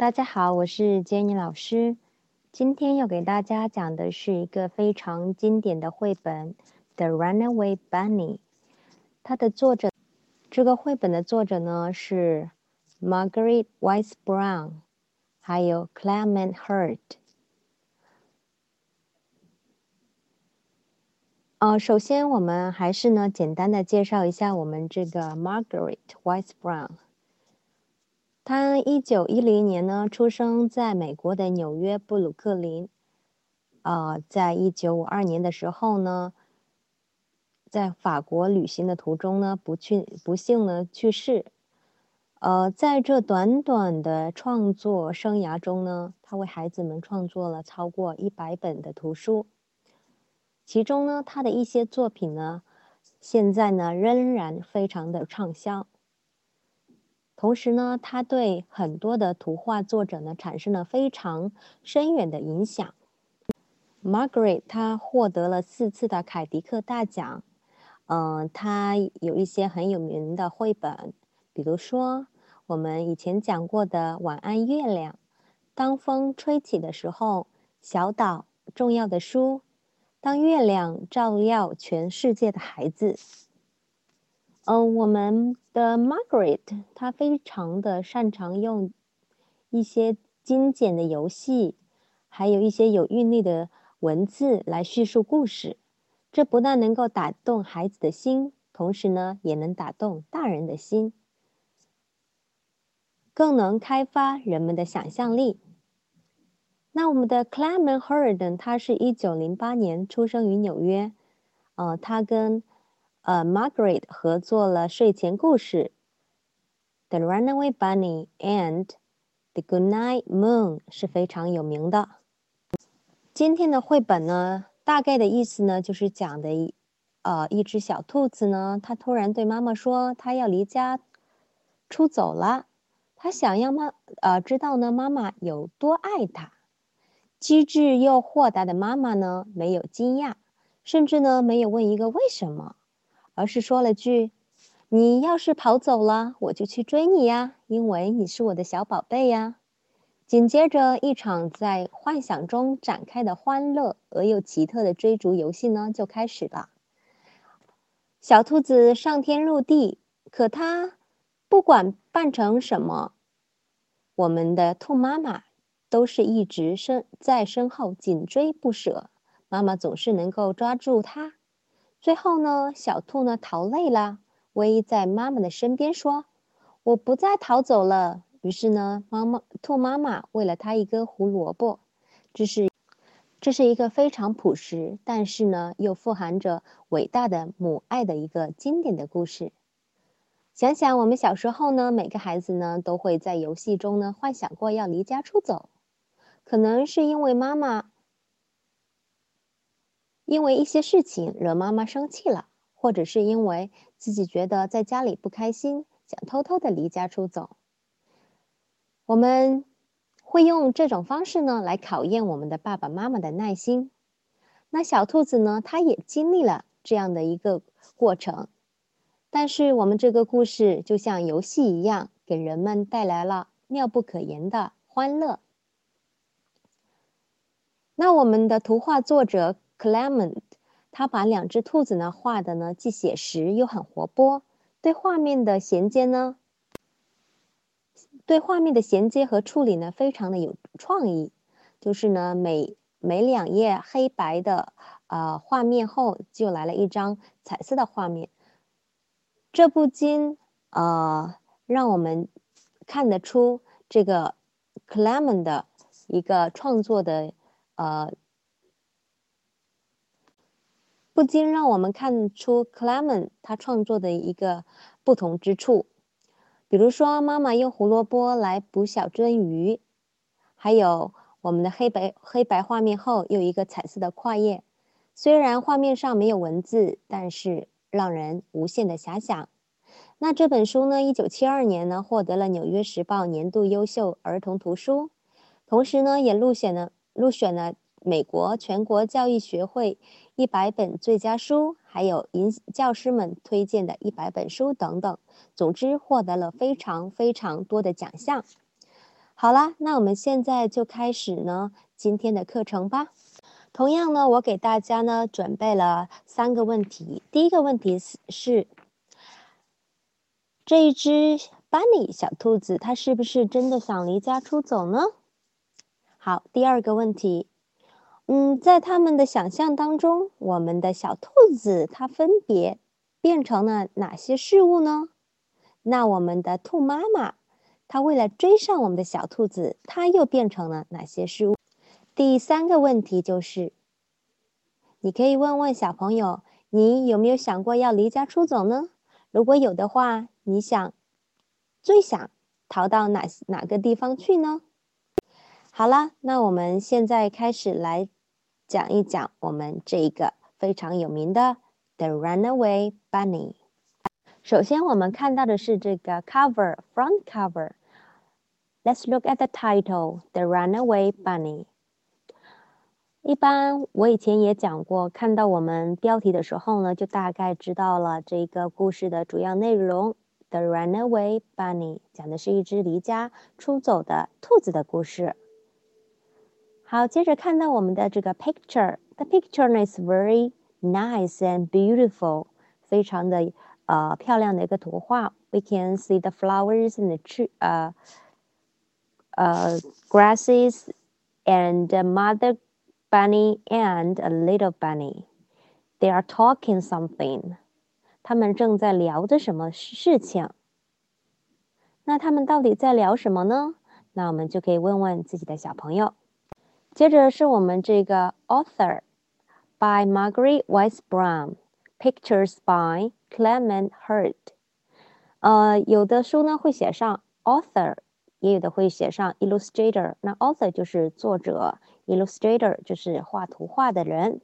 大家好，我是 Jenny 老师。今天要给大家讲的是一个非常经典的绘本《The Runaway Bunny》。它的作者，这个绘本的作者呢是 Margaret Wise Brown，还有 Clement Hurt。呃，首先我们还是呢简单的介绍一下我们这个 Margaret Wise Brown。他一九一零年呢出生在美国的纽约布鲁克林。呃，在一九五二年的时候呢，在法国旅行的途中呢，不去不幸呢去世。呃，在这短短的创作生涯中呢，他为孩子们创作了超过一百本的图书。其中呢，他的一些作品呢，现在呢仍然非常的畅销。同时呢，他对很多的图画作者呢产生了非常深远的影响。Margaret 他获得了四次的凯迪克大奖。嗯，他有一些很有名的绘本，比如说我们以前讲过的《晚安月亮》《当风吹起的时候》《小岛》《重要的书》。当月亮照耀全世界的孩子，嗯，我们的 Margaret 她非常的擅长用一些精简的游戏，还有一些有韵律的文字来叙述故事。这不但能够打动孩子的心，同时呢，也能打动大人的心，更能开发人们的想象力。那我们的 Clement Hurd，他是一九零八年出生于纽约，呃，他跟呃 Margaret 合作了睡前故事《The Runaway Bunny》and《The Goodnight Moon》是非常有名的。今天的绘本呢，大概的意思呢，就是讲的，呃，一只小兔子呢，它突然对妈妈说，它要离家出走了，它想要妈，呃，知道呢妈妈有多爱它。机智又豁达的妈妈呢，没有惊讶，甚至呢没有问一个为什么，而是说了句：“你要是跑走了，我就去追你呀，因为你是我的小宝贝呀。”紧接着，一场在幻想中展开的欢乐而又奇特的追逐游戏呢就开始了。小兔子上天入地，可它不管扮成什么，我们的兔妈妈。都是一直身在身后紧追不舍，妈妈总是能够抓住它。最后呢，小兔呢逃累了，偎在妈妈的身边说：“我不再逃走了。”于是呢，妈妈兔妈妈喂了它一根胡萝卜。这是这是一个非常朴实，但是呢又富含着伟大的母爱的一个经典的故事。想想我们小时候呢，每个孩子呢都会在游戏中呢幻想过要离家出走。可能是因为妈妈因为一些事情惹妈妈生气了，或者是因为自己觉得在家里不开心，想偷偷的离家出走。我们会用这种方式呢来考验我们的爸爸妈妈的耐心。那小兔子呢，它也经历了这样的一个过程，但是我们这个故事就像游戏一样，给人们带来了妙不可言的欢乐。那我们的图画作者 Clement，他把两只兔子呢画的呢既写实又很活泼，对画面的衔接呢，对画面的衔接和处理呢非常的有创意。就是呢每每两页黑白的呃画面后就来了一张彩色的画面，这不禁呃让我们看得出这个 Clement 的一个创作的。呃，不禁让我们看出 Clement 他创作的一个不同之处，比如说妈妈用胡萝卜来捕小鳟鱼，还有我们的黑白黑白画面后又一个彩色的跨页，虽然画面上没有文字，但是让人无限的遐想。那这本书呢，一九七二年呢获得了《纽约时报》年度优秀儿童图书，同时呢也入选了。入选了美国全国教育学会一百本最佳书，还有银教师们推荐的一百本书等等。总之，获得了非常非常多的奖项。好啦，那我们现在就开始呢今天的课程吧。同样呢，我给大家呢准备了三个问题。第一个问题是是这一只 bunny 小兔子，它是不是真的想离家出走呢？好，第二个问题，嗯，在他们的想象当中，我们的小兔子它分别变成了哪些事物呢？那我们的兔妈妈，它为了追上我们的小兔子，它又变成了哪些事物？第三个问题就是，你可以问问小朋友，你有没有想过要离家出走呢？如果有的话，你想最想逃到哪哪个地方去呢？好了，那我们现在开始来讲一讲我们这个非常有名的《The Runaway Bunny》。首先，我们看到的是这个 cover front cover。Let's look at the title, The Runaway Bunny。一般我以前也讲过，看到我们标题的时候呢，就大概知道了这个故事的主要内容。The Runaway Bunny 讲的是一只离家出走的兔子的故事。好，接着看到我们的这个 picture，the picture is very nice and beautiful，非常的。呃漂亮的一个图画。We can see the flowers and the tree, uh, uh, grasses, and a mother bunny and a little bunny. They are talking something. 他们正在聊着什么事情？那他们到底在聊什么呢？那我们就可以问问自己的小朋友。 接着是我们这个 author by Margaret Wise Brown。Pictures by Clement Hurd。呃，有的书呢会写上 author，也有的会写上 illustrator。那 author 就是作者，illustrator 就是画图画的人。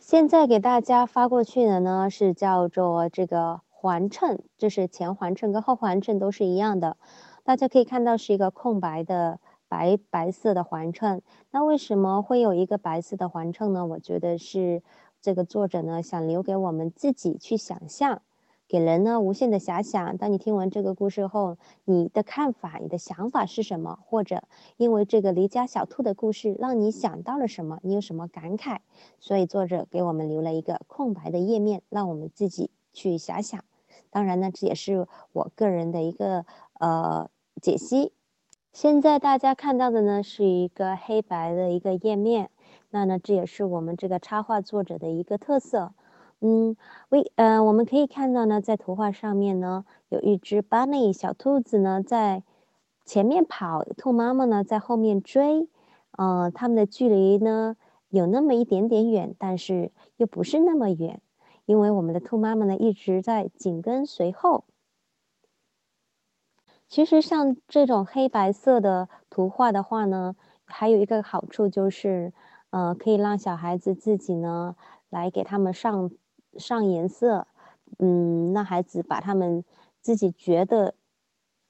现在给大家发过去的呢是叫做这个环衬，就是前环衬跟后环衬都是一样的。大家可以看到是一个空白的白白色的环衬。那为什么会有一个白色的环衬呢？我觉得是。这个作者呢，想留给我们自己去想象，给人呢无限的遐想。当你听完这个故事后，你的看法、你的想法是什么？或者因为这个离家小兔的故事，让你想到了什么？你有什么感慨？所以作者给我们留了一个空白的页面，让我们自己去遐想。当然呢，这也是我个人的一个呃解析。现在大家看到的呢，是一个黑白的一个页面。那呢，这也是我们这个插画作者的一个特色。嗯，为呃，我们可以看到呢，在图画上面呢，有一只 bunny 小兔子呢在前面跑，兔妈妈呢在后面追。呃，它们的距离呢有那么一点点远，但是又不是那么远，因为我们的兔妈妈呢一直在紧跟随后。其实像这种黑白色的图画的话呢，还有一个好处就是。呃，可以让小孩子自己呢来给他们上上颜色，嗯，让孩子把他们自己觉得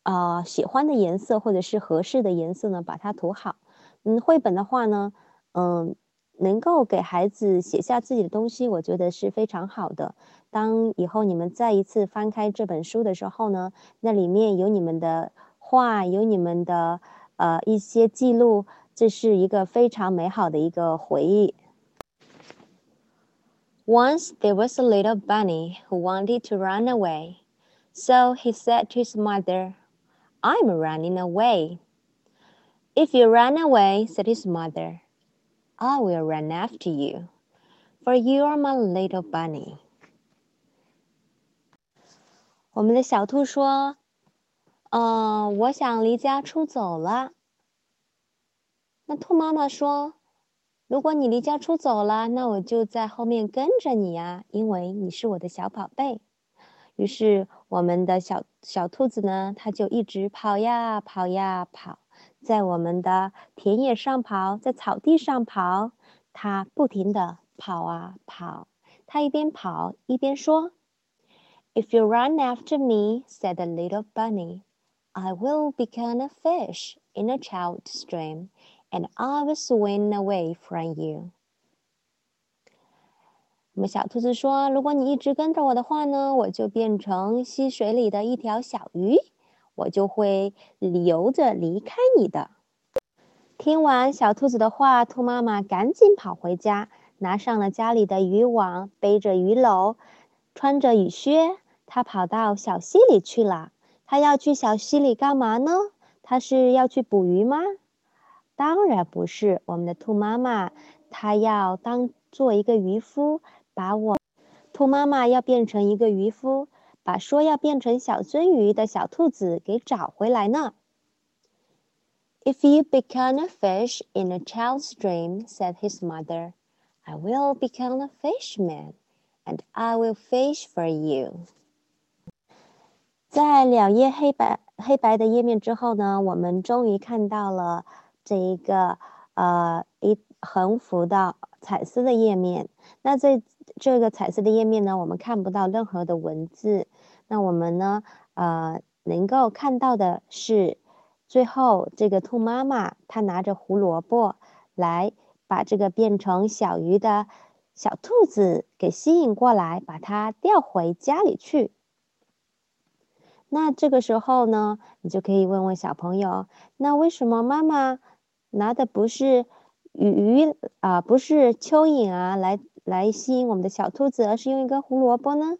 啊喜欢的颜色或者是合适的颜色呢，把它涂好。嗯，绘本的话呢，嗯，能够给孩子写下自己的东西，我觉得是非常好的。当以后你们再一次翻开这本书的时候呢，那里面有你们的画，有你们的呃一些记录。这是一个非常美好的一个回忆。Once there was a little bunny who wanted to run away. So he said to his mother, I'm running away. If you run away, said his mother, I will run after you, for you are my little bunny. 我们的小兔说：“嗯、呃，我想离家出走了。”那兔妈妈说：“如果你离家出走了，那我就在后面跟着你呀，因为你是我的小宝贝。”于是，我们的小小兔子呢，它就一直跑呀跑呀跑，在我们的田野上跑，在草地上跑，它不停地跑啊跑。它一边跑一边说：“If you run after me,” said the little bunny, “I will become a fish in a child stream.” And I will swim away from you。我们小兔子说：“如果你一直跟着我的话呢，我就变成溪水里的一条小鱼，我就会留着离开你的。听完小兔子的话，兔妈妈赶紧跑回家，拿上了家里的渔网，背着鱼篓，穿着雨靴，它跑到小溪里去了。它要去小溪里干嘛呢？它是要去捕鱼吗？当然不是。我们的兔妈妈，它要当做一个渔夫，把我兔妈妈要变成一个渔夫，把说要变成小鳟鱼的小兔子给找回来呢。If you become a fish in a child's dream, said his mother, I will become a fishman, and I will fish for you. 在两页黑白黑白的页面之后呢，我们终于看到了这一个呃一横幅的彩色的页面。那在这个彩色的页面呢，我们看不到任何的文字。那我们呢，呃，能够看到的是。最后，这个兔妈妈她拿着胡萝卜来把这个变成小鱼的小兔子给吸引过来，把它调回家里去。那这个时候呢，你就可以问问小朋友：那为什么妈妈拿的不是鱼啊，不是蚯蚓啊，来来吸引我们的小兔子，而是用一根胡萝卜呢？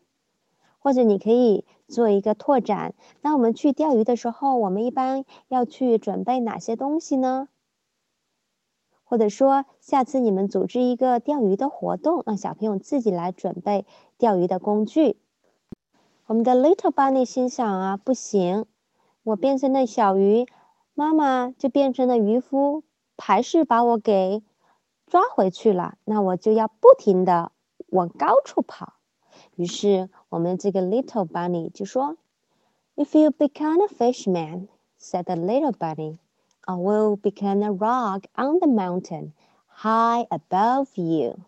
或者你可以做一个拓展。那我们去钓鱼的时候，我们一般要去准备哪些东西呢？或者说，下次你们组织一个钓鱼的活动，让小朋友自己来准备钓鱼的工具。我们的 Little Bunny 心想啊，不行，我变成了小鱼，妈妈就变成了渔夫，还是把我给抓回去了。那我就要不停的往高处跑。于是，我们这个 little bunny 就说：“If you become a fish man,” said the little bunny, “I will become a rock on the mountain, high above you.”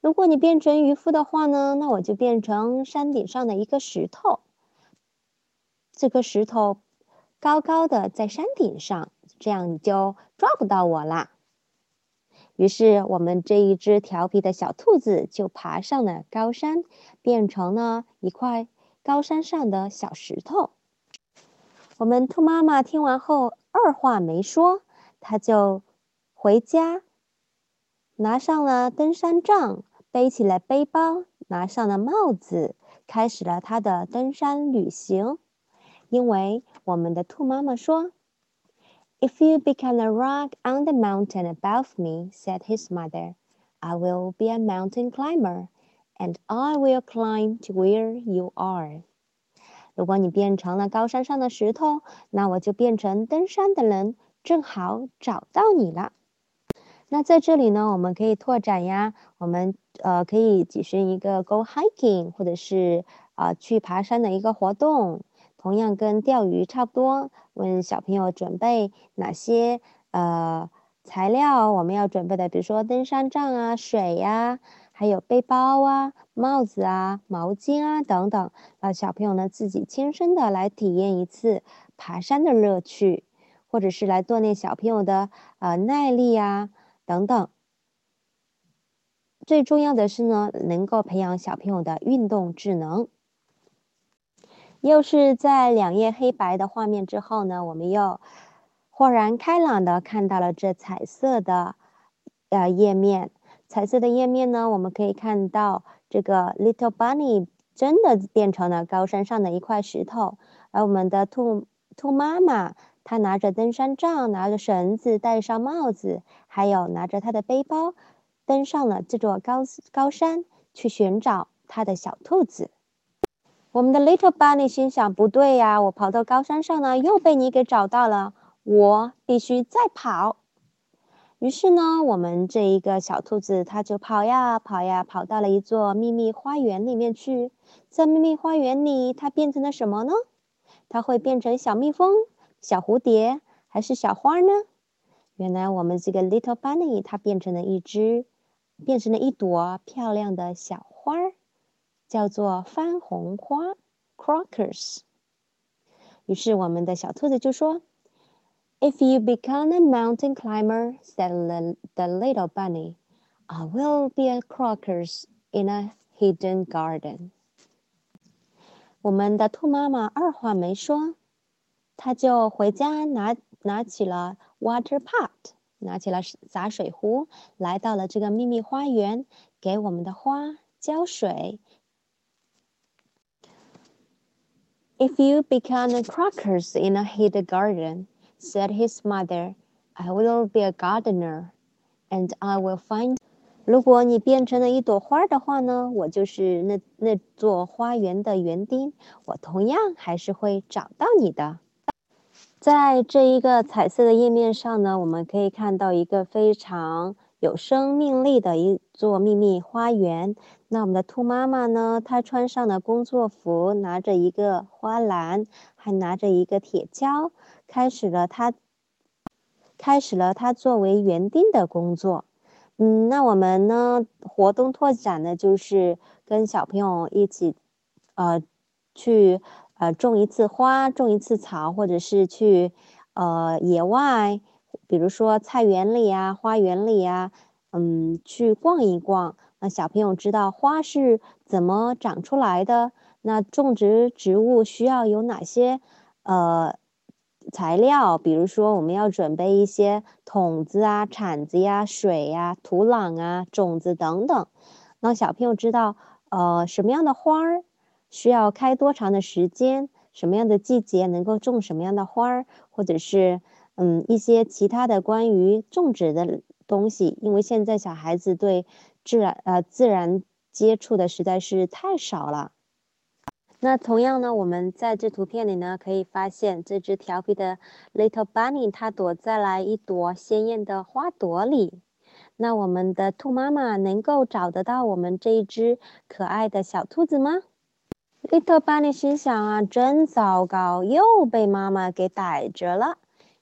如果你变成渔夫的话呢，那我就变成山顶上的一个石头。这个石头高高的在山顶上，这样你就抓不到我啦。于是，我们这一只调皮的小兔子就爬上了高山，变成了一块高山上的小石头。我们兔妈妈听完后，二话没说，它就回家，拿上了登山杖，背起了背包，拿上了帽子，开始了它的登山旅行。因为我们的兔妈妈说。If you become a rock on the mountain above me, said his mother, I will be a mountain climber, and I will climb to where you are. 如果你变成了高山上的石头，那我就变成登山的人，正好找到你了。那在这里呢，我们可以拓展呀，我们呃可以举行一个 go hiking，或者是啊去爬山的一个活动。 同样跟钓鱼差不多，问小朋友准备哪些呃材料？我们要准备的，比如说登山杖啊、水呀，还有背包啊、帽子啊、毛巾啊等等，让小朋友呢自己亲身的来体验一次爬山的乐趣，或者是来锻炼小朋友的呃耐力啊等等。最重要的是呢，能够培养小朋友的运动智能。又是在两页黑白的画面之后呢，我们又豁然开朗的看到了这彩色的呃页面。彩色的页面呢，我们可以看到这个 Little Bunny 真的变成了高山上的一块石头，而我们的兔兔妈妈她拿着登山杖，拿着绳子，戴上帽子，还有拿着她的背包，登上了这座高高山去寻找她的小兔子。我们的 Little Bunny 心想：不对呀，我跑到高山上呢，又被你给找到了，我必须再跑。于是呢，我们这一个小兔子，它就跑呀跑呀，跑到了一座秘密花园里面去。在秘密花园里，它变成了什么呢？它会变成小蜜蜂、小蝴蝶，还是小花呢？原来，我们这个 Little Bunny 它变成了一只，变成了一朵漂亮的小花儿。叫做番红花 （crocus）。于是我们的小兔子就说：“If you become a mountain climber,” said the little bunny, “I will be a crocus in a hidden garden.” 我们的兔妈妈二话没说，她就回家拿拿起了 water pot，拿起了洒水壶，来到了这个秘密花园，给我们的花浇水。If you become a crackers in a hidden garden, said his mother, I will be a gardener, and I will find. 如果你变成了一朵花的话呢，我就是那那座花园的园丁，我同样还是会找到你的。在这一个彩色的页面上呢，我们可以看到一个非常有生命力的一座秘密花园。那我们的兔妈妈呢，她穿上了工作服，拿着一个花篮，还拿着一个铁锹，开始了她开始了她作为园丁的工作。嗯，那我们呢，活动拓展呢，就是跟小朋友一起，呃，去。呃，种一次花，种一次草，或者是去呃野外，比如说菜园里啊、花园里啊，嗯，去逛一逛。那小朋友知道花是怎么长出来的？那种植植物需要有哪些呃材料？比如说，我们要准备一些桶子啊、铲子呀、水呀、土壤啊、种子等等。那小朋友知道呃什么样的花儿？需要开多长的时间？什么样的季节能够种什么样的花儿？或者是嗯一些其他的关于种植的东西？因为现在小孩子对自然呃自然接触的实在是太少了。那同样呢，我们在这图片里呢可以发现这只调皮的 Little Bunny，它躲在了一朵鲜艳的花朵里。那我们的兔妈妈能够找得到我们这一只可爱的小兔子吗？Little Bunny 心想啊，真糟糕，又被妈妈给逮着了。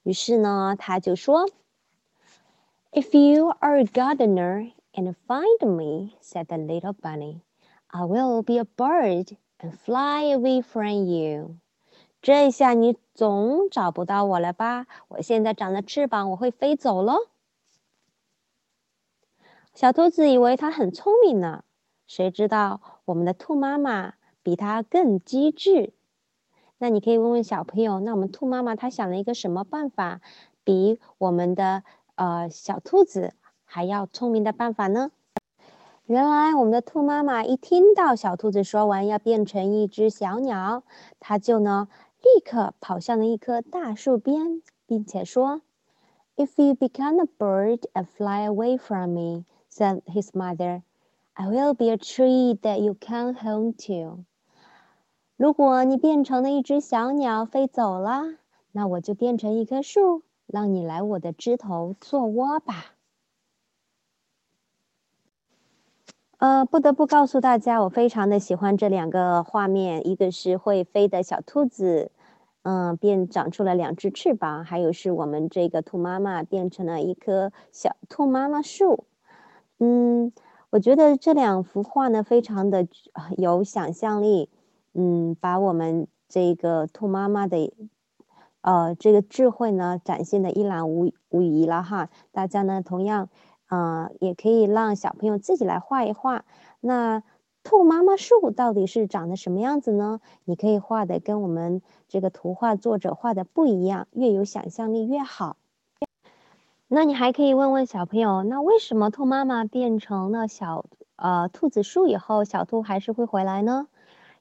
于是呢，他就说：“If you are a gardener and find me,” said the little bunny, “I will be a bird and fly away from you.” 这下你总找不到我了吧？我现在长了翅膀，我会飞走喽。小兔子以为它很聪明呢，谁知道我们的兔妈妈。比它更机智，那你可以问问小朋友，那我们兔妈妈她想了一个什么办法，比我们的呃小兔子还要聪明的办法呢？原来我们的兔妈妈一听到小兔子说完要变成一只小鸟，它就呢立刻跑向了一棵大树边，并且说：“If you become a bird and fly away from me,” said his mother, “I will be a tree that you can home to.” 如果你变成了一只小鸟飞走了，那我就变成一棵树，让你来我的枝头做窝吧。呃，不得不告诉大家，我非常的喜欢这两个画面，一个是会飞的小兔子，嗯，变长出了两只翅膀，还有是我们这个兔妈妈变成了一棵小兔妈妈树。嗯，我觉得这两幅画呢，非常的有想象力。嗯，把我们这个兔妈妈的，呃，这个智慧呢，展现的一览无无遗了哈。大家呢，同样，呃，也可以让小朋友自己来画一画。那兔妈妈树到底是长得什么样子呢？你可以画的跟我们这个图画作者画的不一样，越有想象力越好。那你还可以问问小朋友，那为什么兔妈妈变成了小呃兔子树以后，小兔还是会回来呢？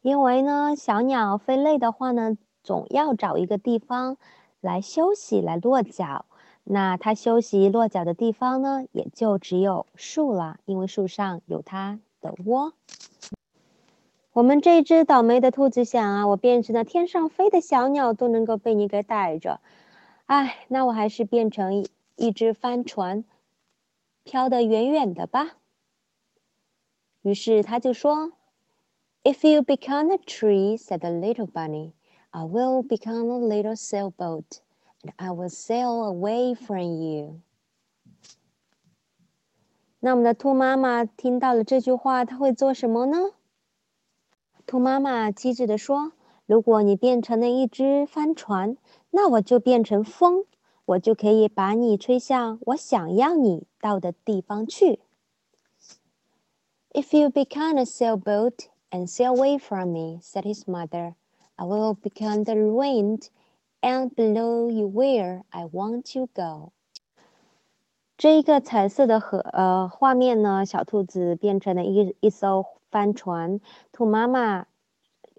因为呢，小鸟飞累的话呢，总要找一个地方来休息、来落脚。那它休息落脚的地方呢，也就只有树了，因为树上有它的窝。我们这只倒霉的兔子想啊，我变成了天上飞的小鸟都能够被你给逮着，哎，那我还是变成一一只帆船，飘得远远的吧。于是他就说。If you become a tree, said the little bunny, I will become a little sailboat, and I will sail away from you. 那我们的兔妈妈听到了这句话，她会做什么呢？兔妈妈机智地说：“如果你变成了一只帆船，那我就变成风，我就可以把你吹向我想要你到的地方去。” If you become a sailboat, and sail away from me, said his mother. I will become the wind, and blow you where I want you go。这一个彩色的和呃画面呢，小兔子变成了一一艘帆船，兔妈妈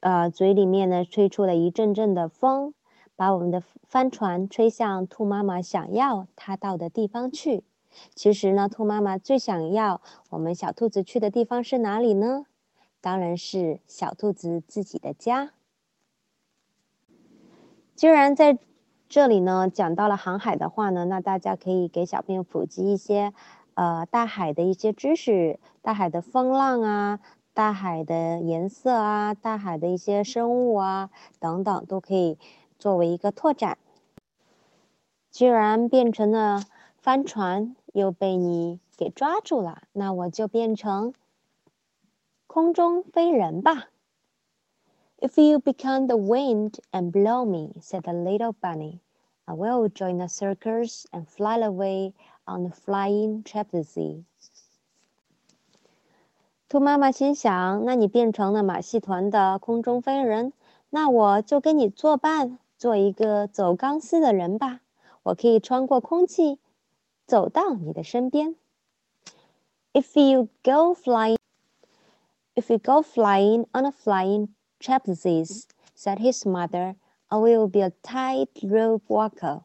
呃嘴里面呢吹出了一阵阵的风，把我们的帆船吹向兔妈妈想要它到的地方去。其实呢，兔妈妈最想要我们小兔子去的地方是哪里呢？当然是小兔子自己的家。既然在这里呢讲到了航海的话呢，那大家可以给小朋友普及一些，呃，大海的一些知识，大海的风浪啊，大海的颜色啊，大海的一些生物啊等等，都可以作为一个拓展。既然变成了帆船，又被你给抓住了，那我就变成空中飞人吧。If you become the wind and blow me, said the little bunny, I will join the circus and fly away on the flying trapeze. 兔妈妈心想：“那你变成了马戏团的空中飞人，那我就跟你作伴，做一个走钢丝的人吧。我可以穿过空气，走到你的身边。If you go flying, if you go flying on a flying trapezes, said his mother, I will be a tightrope walker,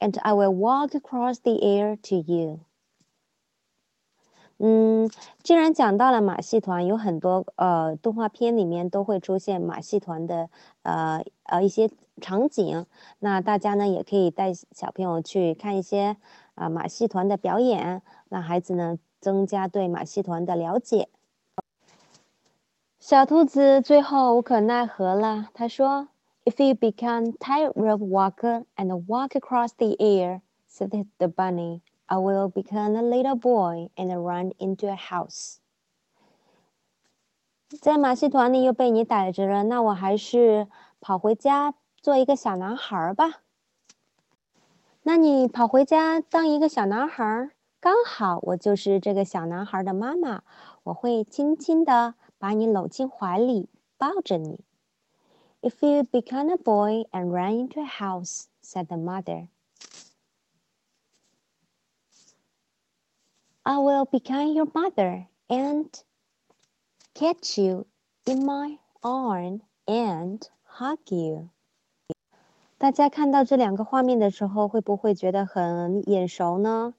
and I will walk across the air to you. 嗯，既然讲到了马戏团，有很多呃动画片里面都会出现马戏团的呃呃一些场景，那大家呢也可以带小朋友去看一些啊马戏团的表演，让孩子呢增加对马戏团的了解。 小兔子最后无可奈何了，他说：“If you become tightrope walker and walk across the air,” said the bunny, “I will become a little boy and run into a house.” 在马戏团里又被你逮着了，那我还是跑回家做一个小男孩吧。那你跑回家当一个小男孩，刚好我就是这个小男孩的妈妈，我会轻轻的。把你搂进怀里，抱着你。If you become a boy and run into a house, said the mother, I will become your mother and catch you in my arm and hug you. 大家看到这两个画面的时候，会不会觉得很眼熟呢？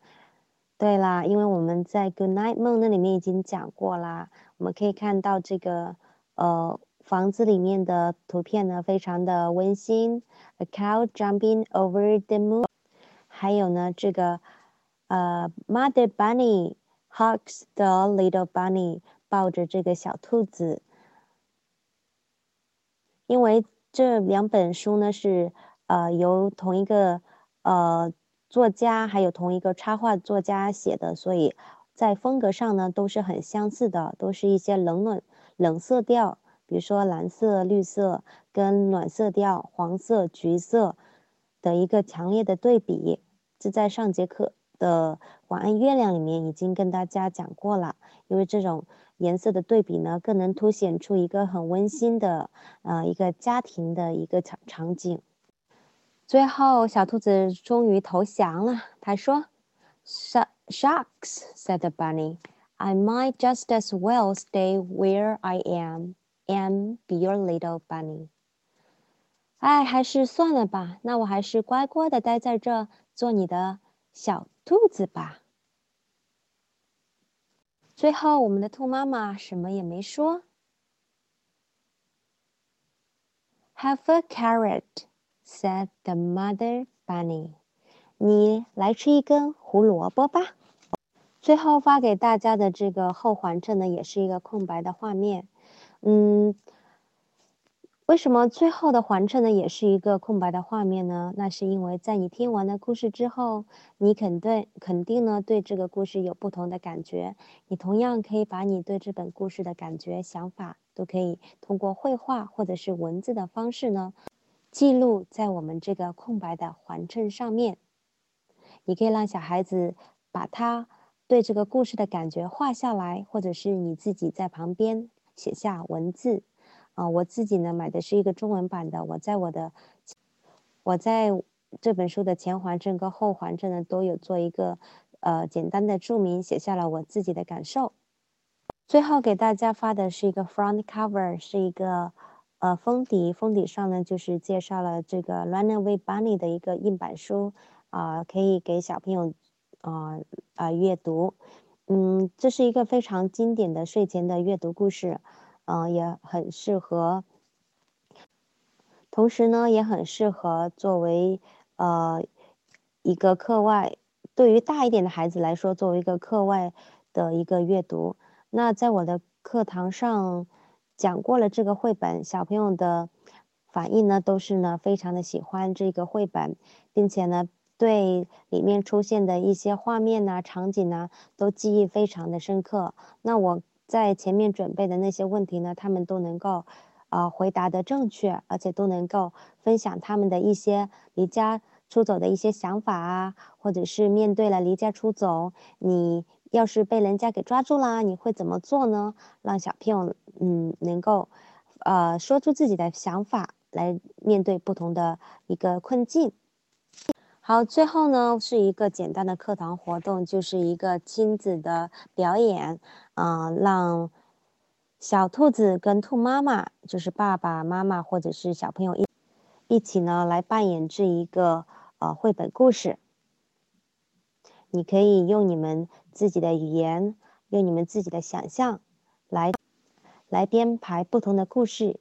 对啦，因为我们在《Good Night 梦》那里面已经讲过啦。我们可以看到这个呃房子里面的图片呢，非常的温馨。A cow jumping over the moon。还有呢，这个呃，Mother Bunny hugs the little bunny，抱着这个小兔子。因为这两本书呢是呃由同一个呃作家还有同一个插画作家写的，所以。在风格上呢，都是很相似的，都是一些冷暖冷色调，比如说蓝色、绿色跟暖色调黄色、橘色的一个强烈的对比。这在上节课的晚安月亮里面已经跟大家讲过了。因为这种颜色的对比呢，更能凸显出一个很温馨的呃一个家庭的一个场场景。最后，小兔子终于投降了，他说：“。” Shucks, said the bunny. I might just as well stay where I am and be your little bunny. 哎，还是算了吧。那我还是乖乖的待在这，做你的小兔子吧。最后，我们的兔妈妈什么也没说。Have a carrot, said the mother bunny. 你来吃一根胡萝卜吧。最后发给大家的这个后环衬呢，也是一个空白的画面。嗯，为什么最后的环衬呢，也是一个空白的画面呢？那是因为在你听完了故事之后，你肯定肯定呢对这个故事有不同的感觉。你同样可以把你对这本故事的感觉、想法，都可以通过绘画或者是文字的方式呢，记录在我们这个空白的环衬上面。你可以让小孩子把它。对这个故事的感觉画下来，或者是你自己在旁边写下文字，啊，我自己呢买的是一个中文版的，我在我的我在这本书的前环衬和后环衬呢，都有做一个呃简单的注明，写下了我自己的感受。最后给大家发的是一个 front cover，是一个呃封底，封底上呢就是介绍了这个 Runaway Bunny 的一个硬板书啊，可以给小朋友啊啊阅读。嗯，这是一个非常经典的睡前的阅读故事，嗯，也很适合。同时呢，也很适合作为呃一个课外，对于大一点的孩子来说，作为一个课外的一个阅读。那在我的课堂上讲过了这个绘本，小朋友的反应呢都是呢非常的喜欢这个绘本，并且呢对里面出现的一些画面呐、场景呐都记忆非常的深刻。那我在前面准备的那些问题呢，他们都能够。啊，回答的正确，而且都能够分享他们的一些离家出走的一些想法啊，或者是面对了离家出走，你要是被人家给抓住啦，你会怎么做呢？让小朋友嗯能够呃说出自己的想法来面对不同的一个困境。好，最后呢是一个简单的课堂活动，就是一个亲子的表演，嗯，让。小兔子跟兔妈妈，就是爸爸妈妈或者是小朋友一一起呢，来扮演这一个呃绘本故事。你可以用你们自己的语言，用你们自己的想象，来来编排不同的故事。